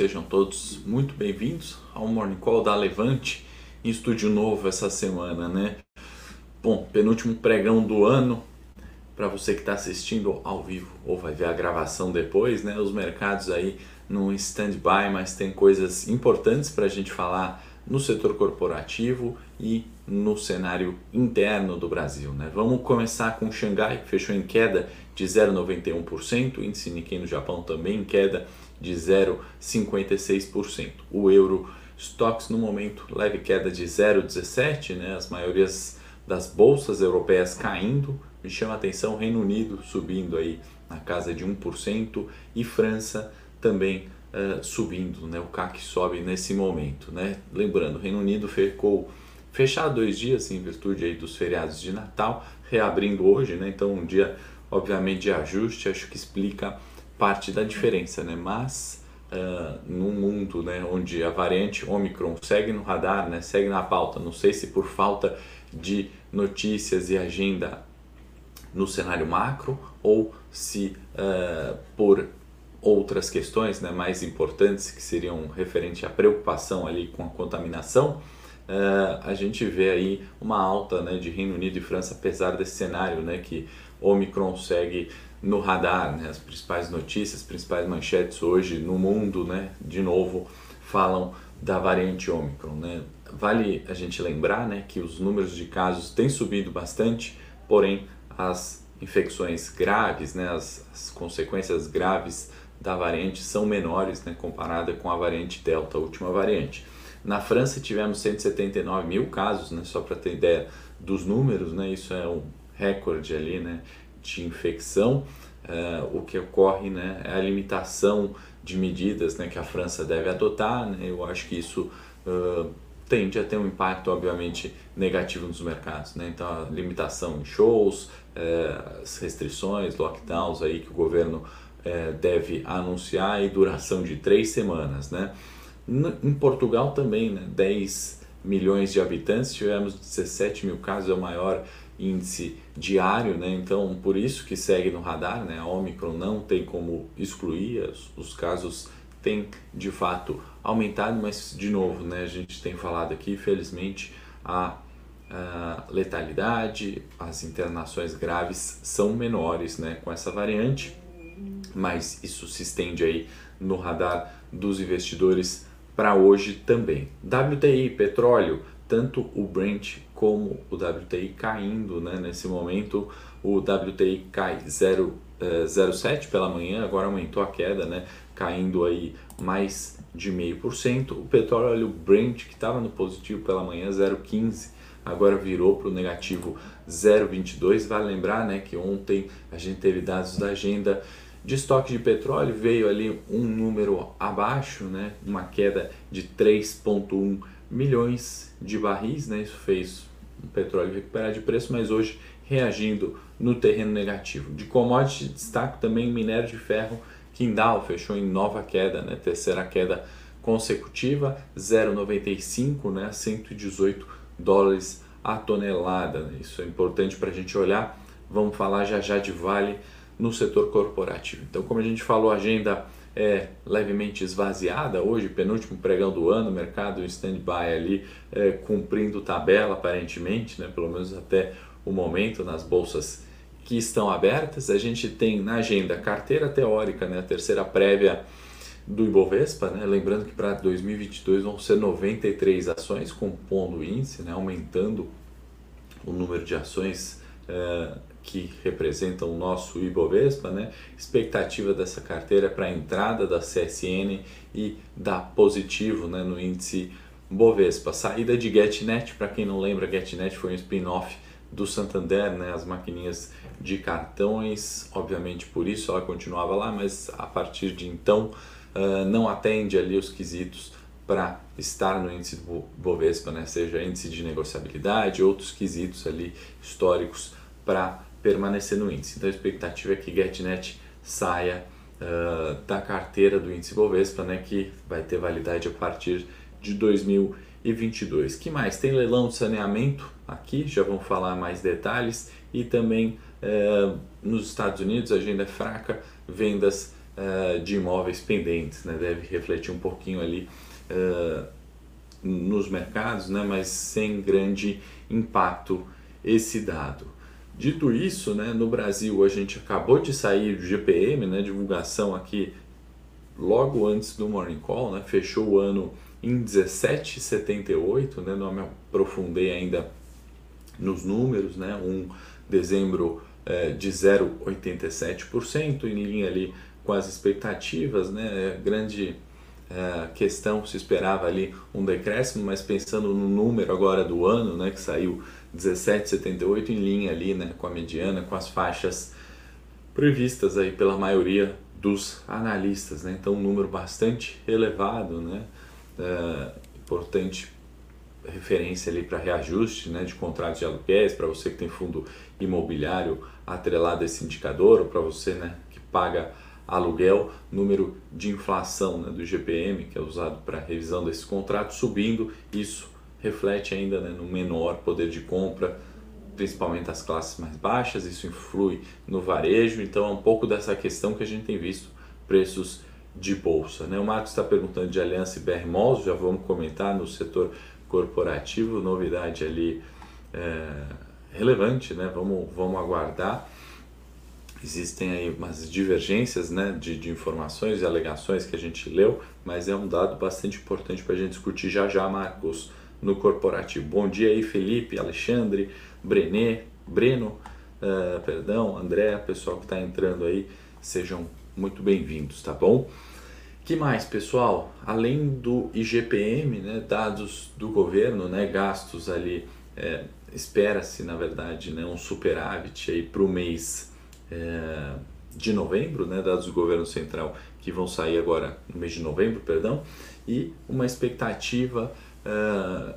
Sejam todos muito bem-vindos ao Morning Call da Levante, em estúdio novo essa semana, né? Bom, penúltimo pregão do ano, para você que está assistindo ao vivo ou vai ver a gravação depois, né? Os mercados aí no stand-by, mas tem coisas importantes para a gente falar no setor corporativo e no cenário interno do Brasil. Né? Vamos começar com Xangai, que fechou em queda de 0,91%, o índice Nikkei no Japão também em queda de 0,56%. O euro Stocks no momento leve queda de 0,17%, né? as maiorias das bolsas europeias caindo, me chama a atenção Reino Unido subindo aí na casa de 1% e França também uh, subindo, né? o CAC sobe nesse momento. Né? Lembrando, Reino Unido ficou fechado dois dias em virtude aí dos feriados de Natal, reabrindo hoje, né? então um dia obviamente de ajuste, acho que explica parte da diferença, né? mas uh, num mundo né, onde a variante Omicron segue no radar, né, segue na pauta, não sei se por falta de notícias e agenda no cenário macro ou se uh, por outras questões né, mais importantes que seriam referente à preocupação ali com a contaminação, uh, a gente vê aí uma alta né, de Reino Unido e França, apesar desse cenário né, que Omicron segue no radar, né, as principais notícias, as principais manchetes hoje no mundo, né, de novo, falam da variante Omicron. Né. Vale a gente lembrar né, que os números de casos têm subido bastante, porém as infecções graves, né, as, as consequências graves da variante são menores né, comparada com a variante Delta, a última variante. Na França tivemos 179 mil casos, né, só para ter ideia dos números, né, isso é um recorde ali né, de infecção. Uh, o que ocorre né, é a limitação de medidas né, que a França deve adotar. Né, eu acho que isso uh, tende a ter um impacto, obviamente, negativo nos mercados. Né? Então, a limitação em shows, uh, as restrições, lockdowns aí que o governo é, deve anunciar e duração de três semanas. Né? Em Portugal também, né, 10 milhões de habitantes, tivemos 17 mil casos, é o maior índice diário, né? então por isso que segue no radar, né? a Omicron não tem como excluir, os, os casos têm de fato aumentado, mas de novo, né? a gente tem falado aqui, felizmente, a, a letalidade, as internações graves são menores né? com essa variante, mas isso se estende aí no radar dos investidores para hoje também. WTI, petróleo, tanto o Brent como o WTI caindo, né? nesse momento o WTI cai 0,07 pela manhã, agora aumentou a queda, né? caindo aí mais de meio por cento. O petróleo Brent que estava no positivo pela manhã 0,15 agora virou para o negativo 0,22. Vale lembrar né, que ontem a gente teve dados da agenda de estoque de petróleo veio ali um número abaixo, né, uma queda de 3,1 milhões de barris, né, isso fez petróleo recuperar de preço, mas hoje reagindo no terreno negativo. De commodity, destaque também minério de ferro, Kindal fechou em nova queda, né, terceira queda consecutiva, 0,95, né, 118 dólares a tonelada. Né, isso é importante para a gente olhar. Vamos falar já já de Vale no setor corporativo. Então, como a gente falou, a agenda é levemente esvaziada hoje, penúltimo pregão do ano, mercado em stand-by ali, é, cumprindo tabela aparentemente, né, pelo menos até o momento nas bolsas que estão abertas. A gente tem na agenda carteira teórica, né, a terceira prévia do Ibovespa, né? lembrando que para 2022 vão ser 93 ações compondo o índice, né? aumentando o número de ações é, que representam o nosso Ibovespa, né? expectativa dessa carteira para a entrada da CSN e da positivo né, no índice Bovespa. Saída de GetNet, para quem não lembra, GetNet foi um spin-off do Santander, né, as maquininhas de cartões, obviamente por isso ela continuava lá, mas a partir de então uh, não atende ali os quesitos para estar no índice do Bovespa, né, seja índice de negociabilidade, outros quesitos ali históricos para permanecer no índice. Então a expectativa é que GetNet saia uh, da carteira do índice Bovespa, né, que vai ter validade a partir de 2022. Que mais? Tem leilão de saneamento aqui, já vamos falar mais detalhes e também uh, nos Estados Unidos a agenda é fraca, vendas uh, de imóveis pendentes, né? deve refletir um pouquinho ali uh, nos mercados, né? mas sem grande impacto esse dado. Dito isso, né, no Brasil a gente acabou de sair do GPM, né, divulgação aqui logo antes do Morning Call, né, fechou o ano em 17,78, né, não me aprofundei ainda nos números, né, um dezembro é, de 0,87%, em linha ali com as expectativas, né, grande é, questão, se esperava ali um decréscimo, mas pensando no número agora do ano, né, que saiu 17,78 em linha ali, né, com a mediana, com as faixas previstas aí pela maioria dos analistas, né, então um número bastante elevado, né, é, importante referência ali para reajuste, né, de contratos de aluguéis, para você que tem fundo imobiliário atrelado a esse indicador, ou para você, né, que paga aluguel, número de inflação né, do GPM, que é usado para revisão desses contratos, subindo, isso reflete ainda né, no menor poder de compra, principalmente das classes mais baixas, isso influi no varejo, então é um pouco dessa questão que a gente tem visto, preços de bolsa. Né? O Marcos está perguntando de Aliança e BR já vamos comentar no setor corporativo, novidade ali é, relevante, né? vamos, vamos aguardar existem aí umas divergências né, de, de informações e alegações que a gente leu, mas é um dado bastante importante para a gente discutir já já, Marcos, no corporativo. Bom dia aí, Felipe, Alexandre, Brené, Breno, uh, perdão, André, pessoal que está entrando aí, sejam muito bem-vindos, tá bom? que mais, pessoal? Além do IGPM, né, dados do governo, né, gastos ali, é, espera-se, na verdade, né, um superávit aí para o mês é, de novembro, né, dados do governo central que vão sair agora no mês de novembro, perdão, e uma expectativa é,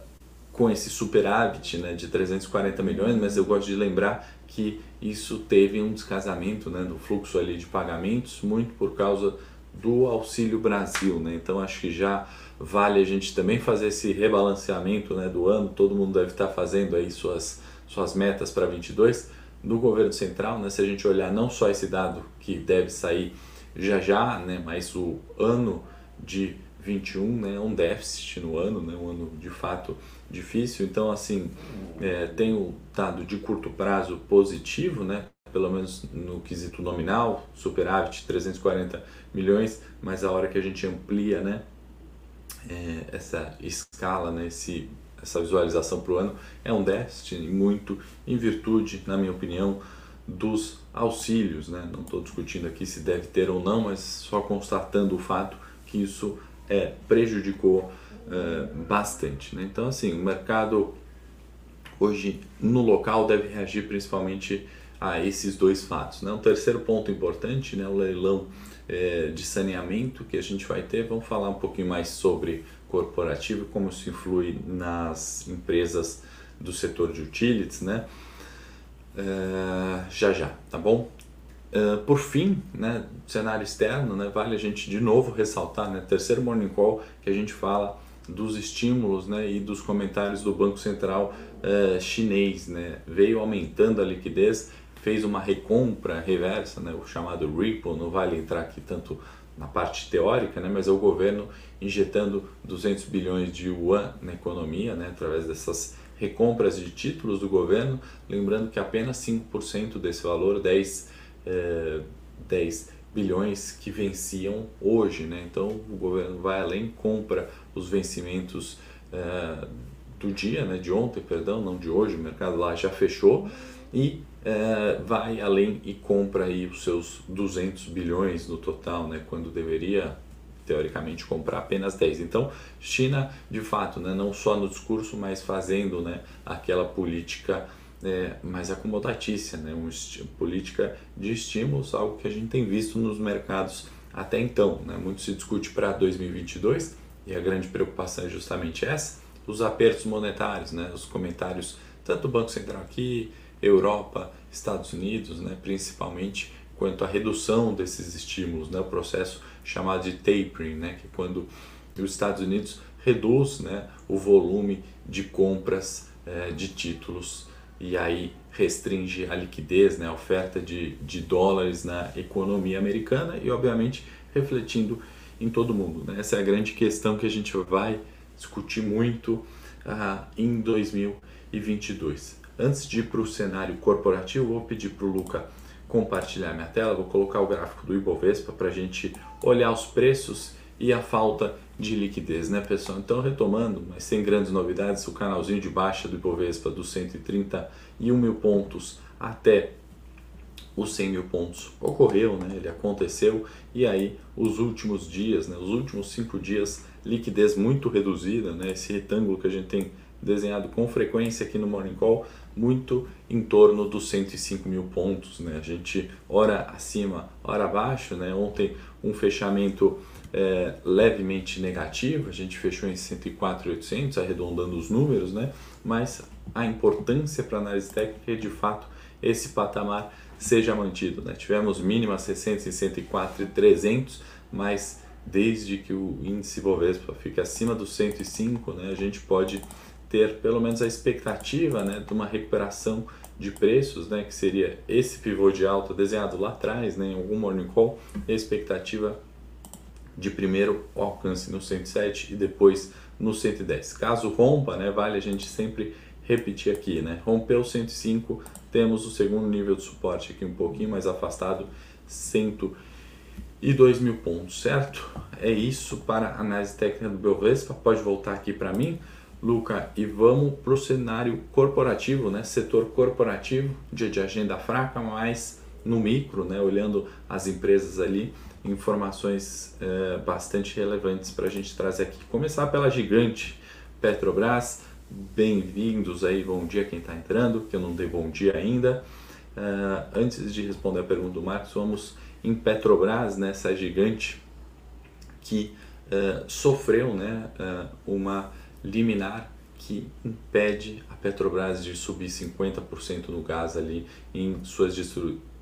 com esse superávit né, de 340 milhões, mas eu gosto de lembrar que isso teve um descasamento né, do fluxo ali de pagamentos, muito por causa do Auxílio Brasil, né? Então acho que já vale a gente também fazer esse rebalanceamento né, do ano, todo mundo deve estar fazendo aí suas, suas metas para 22, do governo central, né, se a gente olhar não só esse dado que deve sair já já, né, mas o ano de 21 né, é um déficit no ano, né, um ano de fato difícil. Então, assim, é, tem o dado de curto prazo positivo, né, pelo menos no quesito nominal, superávit 340 milhões, mas a hora que a gente amplia né, é, essa escala, né, esse essa visualização para o ano é um déficit muito em virtude, na minha opinião, dos auxílios. Né? Não estou discutindo aqui se deve ter ou não, mas só constatando o fato que isso é, prejudicou é, bastante. Né? Então, assim, o mercado hoje no local deve reagir principalmente a esses dois fatos. Né? Um terceiro ponto importante, né, o leilão é, de saneamento que a gente vai ter, vamos falar um pouquinho mais sobre corporativo, como isso influi nas empresas do setor de utilities, né? Uh, já já, tá bom? Uh, por fim, né, cenário externo, né, vale a gente de novo ressaltar, né, terceiro morning call que a gente fala dos estímulos né, e dos comentários do Banco Central uh, chinês, né, veio aumentando a liquidez, fez uma recompra reversa, né, o chamado Ripple, não vale entrar aqui tanto na parte teórica, né, mas é o governo injetando 200 bilhões de yuan na economia, né, através dessas recompras de títulos do governo, lembrando que apenas 5% desse valor, 10, é, 10 bilhões que venciam hoje, né? então o governo vai além, compra os vencimentos é, do dia, né, de ontem, perdão, não de hoje, o mercado lá já fechou e é, vai além e compra aí os seus 200 bilhões no total, né, quando deveria teoricamente comprar apenas 10. Então, China, de fato, né, não só no discurso, mas fazendo né, aquela política é, mais acomodatícia, né, uma política de estímulos, algo que a gente tem visto nos mercados até então. Né, muito se discute para 2022 e a grande preocupação é justamente essa, os apertos monetários, né, os comentários tanto do Banco Central aqui, Europa, Estados Unidos, né, principalmente quanto à redução desses estímulos, né, o processo chamado de tapering, né, que é quando os Estados Unidos reduz né, o volume de compras é, de títulos e aí restringe a liquidez, né, a oferta de, de dólares na economia americana e, obviamente, refletindo em todo mundo. Né? Essa é a grande questão que a gente vai discutir muito uh, em 2022. Antes de ir para o cenário corporativo, vou pedir para o Luca compartilhar minha tela, vou colocar o gráfico do Ibovespa para a gente olhar os preços e a falta de liquidez, né pessoal? Então retomando, mas sem grandes novidades, o canalzinho de baixa do Ibovespa dos 131 mil pontos até os 100 mil pontos ocorreu, né? ele aconteceu e aí os últimos dias, né? os últimos cinco dias, liquidez muito reduzida, né? esse retângulo que a gente tem desenhado com frequência aqui no Morning Call, muito em torno dos 105 mil pontos. Né? A gente ora acima, ora abaixo. Né? Ontem um fechamento é, levemente negativo, a gente fechou em 104,800, arredondando os números, né? mas a importância para análise técnica é de fato esse patamar seja mantido. Né? Tivemos mínimas recentes em 104,300, mas desde que o índice Bovespa fique acima dos 105, né, a gente pode ter pelo menos a expectativa né, de uma recuperação de preços, né, que seria esse pivô de alta desenhado lá atrás, né, em algum morning call, a expectativa de primeiro alcance no 107 e depois no 110. Caso rompa, né, vale a gente sempre repetir aqui, né, rompeu 105, temos o segundo nível de suporte aqui um pouquinho mais afastado, 102 mil pontos, certo? É isso para a análise técnica do Belvespa, pode voltar aqui para mim. Luca, e vamos para o cenário corporativo, né? setor corporativo, dia de agenda fraca, mas no micro, né? olhando as empresas ali, informações é, bastante relevantes para a gente trazer aqui. Começar pela gigante Petrobras, bem-vindos aí, bom dia quem está entrando, que eu não dei bom dia ainda. Uh, antes de responder a pergunta do Marcos, vamos em Petrobras, nessa né? gigante que uh, sofreu né, uma liminar que impede a Petrobras de subir 50% no gás ali em suas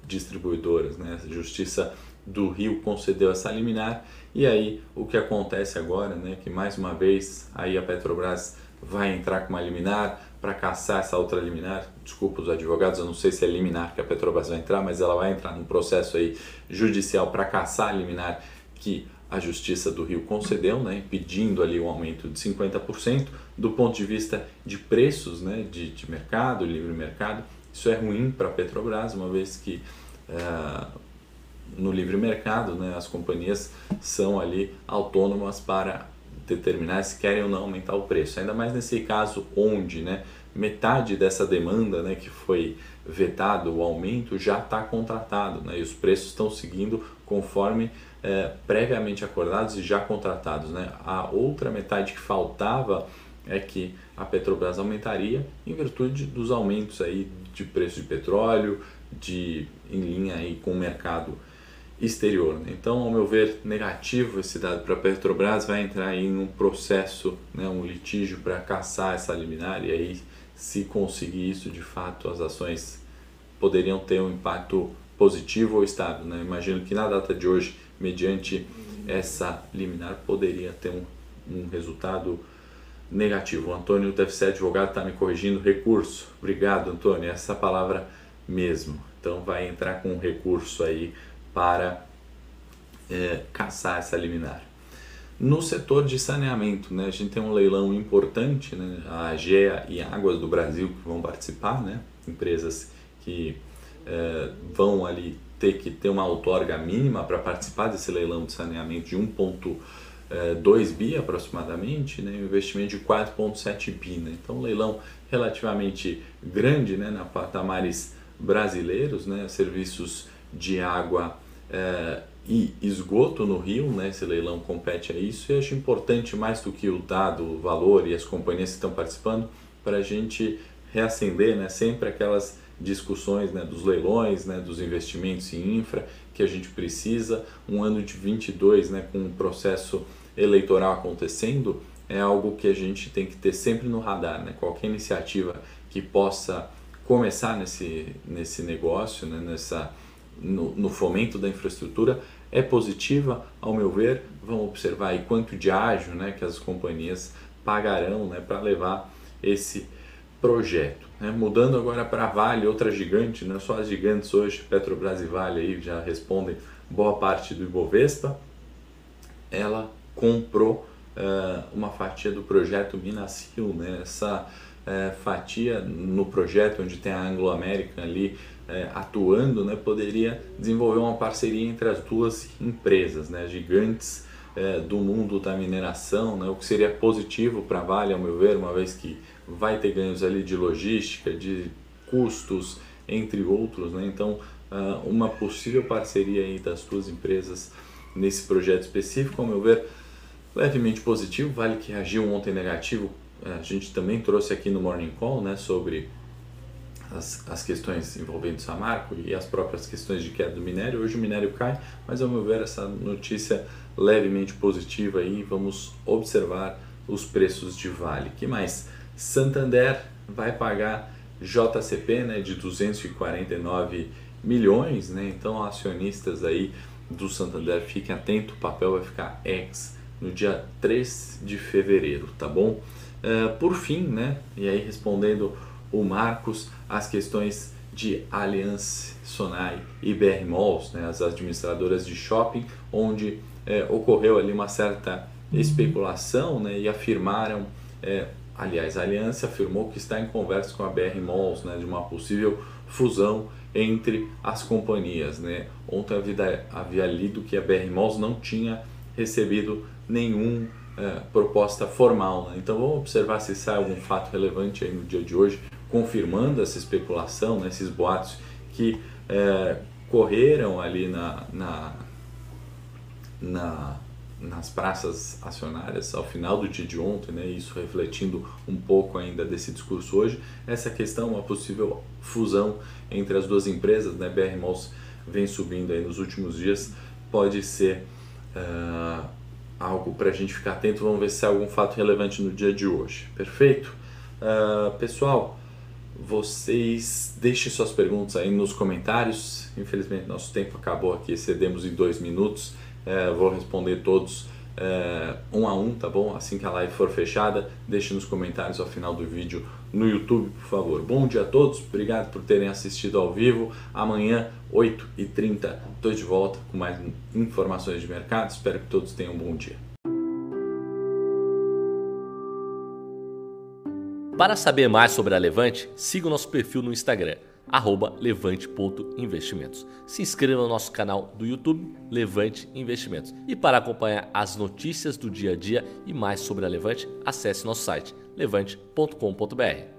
distribuidoras. Né? A Justiça do Rio concedeu essa liminar e aí o que acontece agora, né, que mais uma vez aí a Petrobras vai entrar com uma liminar para caçar essa outra liminar. Desculpa os advogados, eu não sei se é liminar que a Petrobras vai entrar, mas ela vai entrar num processo aí judicial para caçar a liminar que a Justiça do Rio concedeu, né, pedindo ali um aumento de 50%. Do ponto de vista de preços né, de, de mercado, livre mercado, isso é ruim para a Petrobras, uma vez que uh, no livre mercado né, as companhias são ali autônomas para determinar se querem ou não aumentar o preço. Ainda mais nesse caso onde né, metade dessa demanda né, que foi vetado o aumento já está contratado né, e os preços estão seguindo conforme é, previamente acordados e já contratados. Né? A outra metade que faltava é que a Petrobras aumentaria em virtude dos aumentos aí de preço de petróleo, de, em linha aí com o mercado exterior. Né? Então, ao meu ver, negativo esse dado para a Petrobras vai entrar em um processo, né, um litígio para caçar essa liminar e aí, se conseguir isso, de fato, as ações poderiam ter um impacto positivo ou estável. Né? Imagino que na data de hoje mediante essa liminar, poderia ter um, um resultado negativo. O Antônio deve ser advogado, está me corrigindo, recurso. Obrigado, Antônio, essa palavra mesmo. Então vai entrar com um recurso aí para é, caçar essa liminar. No setor de saneamento, né, a gente tem um leilão importante, né, a AGEA e Águas do Brasil que vão participar, né, empresas que é, vão ali ter que ter uma outorga mínima para participar desse leilão de saneamento de 1,2 é, bi aproximadamente, né, um investimento de 4,7 bi. Né? Então, um leilão relativamente grande né, na patamares brasileiros, né, serviços de água é, e esgoto no Rio, né, esse leilão compete a isso e acho importante mais do que o dado, o valor e as companhias que estão participando para a gente reacender né, sempre aquelas discussões né, dos leilões, né, dos investimentos em infra que a gente precisa. Um ano de 22, né, com um processo eleitoral acontecendo, é algo que a gente tem que ter sempre no radar. Né? Qualquer iniciativa que possa começar nesse, nesse negócio, né, nessa, no, no fomento da infraestrutura, é positiva, ao meu ver. Vamos observar aí quanto de ágio né, que as companhias pagarão né, para levar esse projeto. Né? Mudando agora para Vale, outra gigante, né? só as gigantes hoje, Petrobras e Vale aí já respondem boa parte do Ibovespa, ela comprou uh, uma fatia do projeto Minas né? essa uh, fatia no projeto onde tem a Anglo American ali uh, atuando, né? poderia desenvolver uma parceria entre as duas empresas, né? gigantes do mundo da mineração, né? o que seria positivo para a Vale, ao meu ver, uma vez que vai ter ganhos ali de logística, de custos, entre outros, né? então uma possível parceria aí das duas empresas nesse projeto específico, ao meu ver, levemente positivo, vale que reagiu ontem negativo. É, a gente também trouxe aqui no Morning Call né, sobre as, as questões envolvendo Samarco e as próprias questões de queda do minério. Hoje o minério cai, mas ao meu ver essa notícia levemente positiva aí. Vamos observar os preços de Vale. que mais? Santander vai pagar JCP né, de 249 milhões, né? então acionistas aí do Santander fiquem atentos, o papel vai ficar ex no dia 3 de fevereiro, tá bom? Uh, por fim, né, e aí respondendo o Marcos, as questões de Allianz Sonai e BR Malls, né, as administradoras de shopping, onde é, ocorreu ali uma certa especulação né, e afirmaram, é, aliás, a Aliança afirmou que está em conversa com a BR Malls né, de uma possível fusão entre as companhias. Né. Ontem havia, havia lido que a BR Malls não tinha recebido nenhuma é, proposta formal. Né? Então vamos observar se sai algum fato relevante aí no dia de hoje, confirmando essa especulação, né? esses boatos que é, correram ali na, na, na, nas praças acionárias ao final do dia de ontem, né? isso refletindo um pouco ainda desse discurso hoje, essa questão, uma possível fusão entre as duas empresas, né? BR Malls vem subindo aí nos últimos dias, pode ser uh, algo para a gente ficar atento. Vamos ver se há algum fato relevante no dia de hoje. Perfeito? Uh, pessoal, vocês deixem suas perguntas aí nos comentários. Infelizmente, nosso tempo acabou aqui, excedemos em dois minutos. Uh, vou responder todos é, um a um, tá bom? Assim que a live for fechada, deixe nos comentários ao final do vídeo no YouTube, por favor. Bom dia a todos, obrigado por terem assistido ao vivo. Amanhã, 8h30, estou de volta com mais informações de mercado. Espero que todos tenham um bom dia. Para saber mais sobre a Levante, siga o nosso perfil no Instagram levante.investimentos. Se inscreva no nosso canal do YouTube Levante Investimentos. E para acompanhar as notícias do dia a dia e mais sobre a Levante, acesse nosso site levante.com.br.